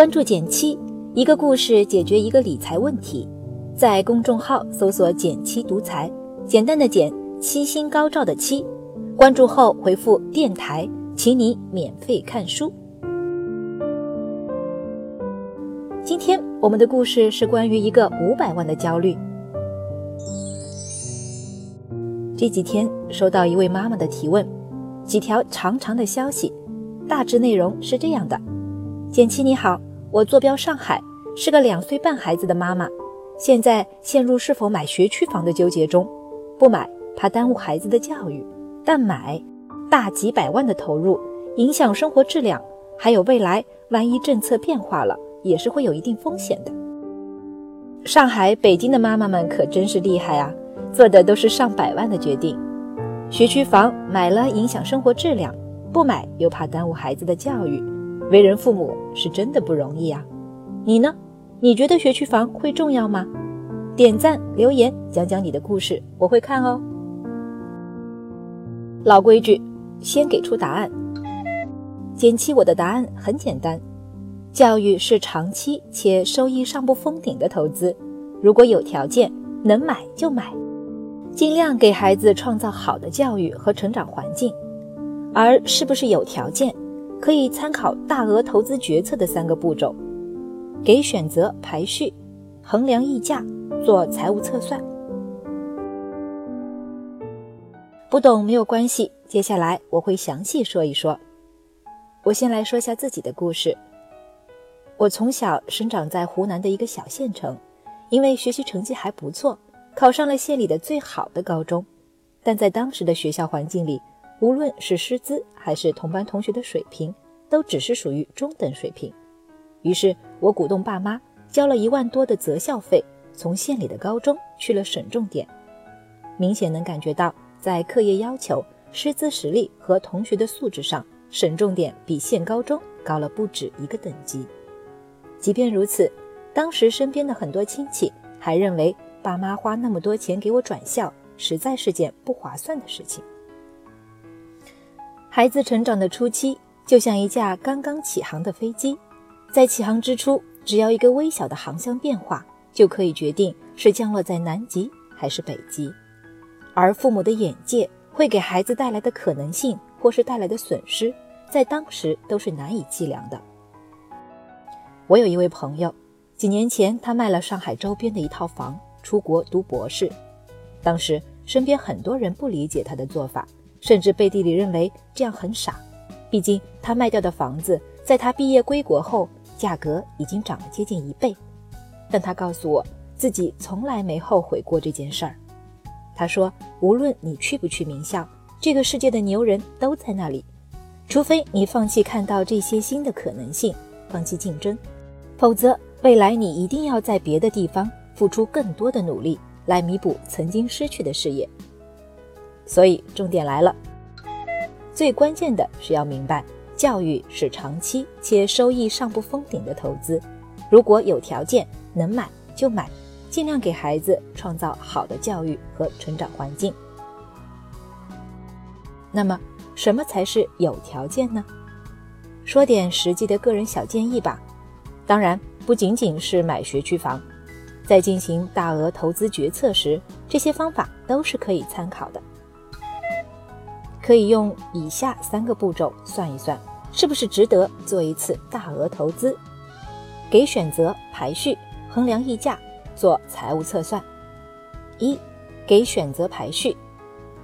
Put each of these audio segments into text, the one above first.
关注减七，一个故事解决一个理财问题。在公众号搜索“减七独裁，简单的减，七星高照的七。关注后回复“电台”，请你免费看书。今天我们的故事是关于一个五百万的焦虑。这几天收到一位妈妈的提问，几条长长的消息，大致内容是这样的：减七你好。我坐标上海，是个两岁半孩子的妈妈，现在陷入是否买学区房的纠结中。不买怕耽误孩子的教育，但买大几百万的投入，影响生活质量，还有未来万一政策变化了，也是会有一定风险的。上海、北京的妈妈们可真是厉害啊，做的都是上百万的决定。学区房买了影响生活质量，不买又怕耽误孩子的教育。为人父母是真的不容易啊，你呢？你觉得学区房会重要吗？点赞留言讲讲你的故事，我会看哦。老规矩，先给出答案。减七，我的答案很简单：教育是长期且收益尚不封顶的投资，如果有条件能买就买，尽量给孩子创造好的教育和成长环境。而是不是有条件？可以参考大额投资决策的三个步骤：给选择排序、衡量溢价、做财务测算。不懂没有关系，接下来我会详细说一说。我先来说一下自己的故事。我从小生长在湖南的一个小县城，因为学习成绩还不错，考上了县里的最好的高中。但在当时的学校环境里，无论是师资还是同班同学的水平，都只是属于中等水平。于是我鼓动爸妈交了一万多的择校费，从县里的高中去了省重点。明显能感觉到，在课业要求、师资实力和同学的素质上，省重点比县高中高了不止一个等级。即便如此，当时身边的很多亲戚还认为，爸妈花那么多钱给我转校，实在是件不划算的事情。孩子成长的初期，就像一架刚刚起航的飞机，在起航之初，只要一个微小的航向变化，就可以决定是降落在南极还是北极。而父母的眼界会给孩子带来的可能性，或是带来的损失，在当时都是难以计量的。我有一位朋友，几年前他卖了上海周边的一套房，出国读博士。当时身边很多人不理解他的做法。甚至背地里认为这样很傻，毕竟他卖掉的房子，在他毕业归国后，价格已经涨了接近一倍。但他告诉我，自己从来没后悔过这件事儿。他说：“无论你去不去名校，这个世界的牛人都在那里，除非你放弃看到这些新的可能性，放弃竞争，否则未来你一定要在别的地方付出更多的努力，来弥补曾经失去的事业。”所以重点来了，最关键的是要明白，教育是长期且收益上不封顶的投资。如果有条件能买就买，尽量给孩子创造好的教育和成长环境。那么，什么才是有条件呢？说点实际的个人小建议吧。当然，不仅仅是买学区房，在进行大额投资决策时，这些方法都是可以参考的。可以用以下三个步骤算一算，是不是值得做一次大额投资？给选择排序，衡量溢价，做财务测算。一，给选择排序，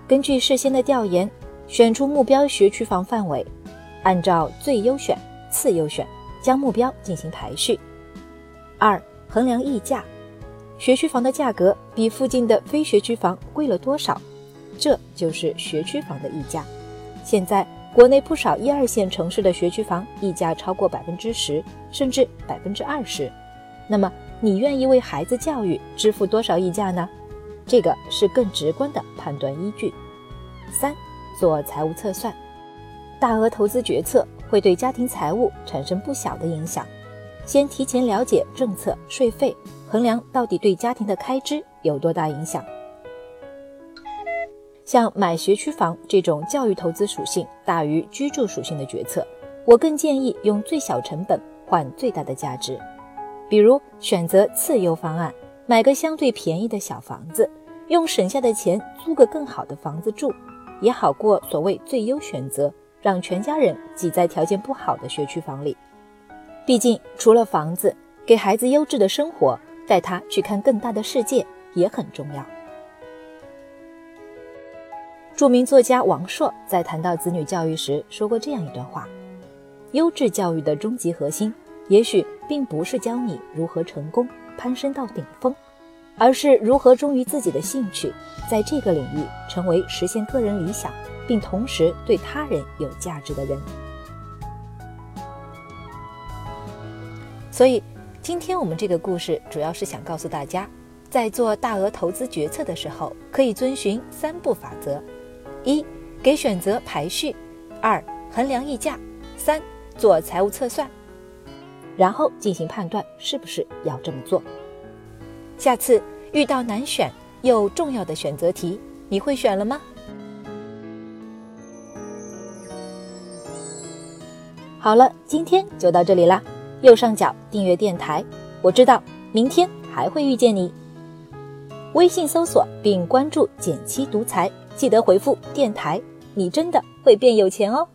根据事先的调研，选出目标学区房范围，按照最优选、次优选，将目标进行排序。二，衡量溢价，学区房的价格比附近的非学区房贵了多少？这就是学区房的溢价。现在国内不少一二线城市的学区房溢价超过百分之十，甚至百分之二十。那么你愿意为孩子教育支付多少溢价呢？这个是更直观的判断依据。三、做财务测算。大额投资决策会对家庭财务产生不小的影响。先提前了解政策、税费，衡量到底对家庭的开支有多大影响。像买学区房这种教育投资属性大于居住属性的决策，我更建议用最小成本、换最大的价值。比如选择次优方案，买个相对便宜的小房子，用省下的钱租个更好的房子住，也好过所谓最优选择，让全家人挤在条件不好的学区房里。毕竟，除了房子，给孩子优质的生活，带他去看更大的世界也很重要。著名作家王朔在谈到子女教育时说过这样一段话：优质教育的终极核心，也许并不是教你如何成功攀升到顶峰，而是如何忠于自己的兴趣，在这个领域成为实现个人理想，并同时对他人有价值的人。所以，今天我们这个故事主要是想告诉大家，在做大额投资决策的时候，可以遵循三步法则。一给选择排序，二衡量溢价，三做财务测算，然后进行判断是不是要这么做。下次遇到难选又重要的选择题，你会选了吗？好了，今天就到这里啦。右上角订阅电台，我知道明天还会遇见你。微信搜索并关注“减七独裁”。记得回复电台，你真的会变有钱哦。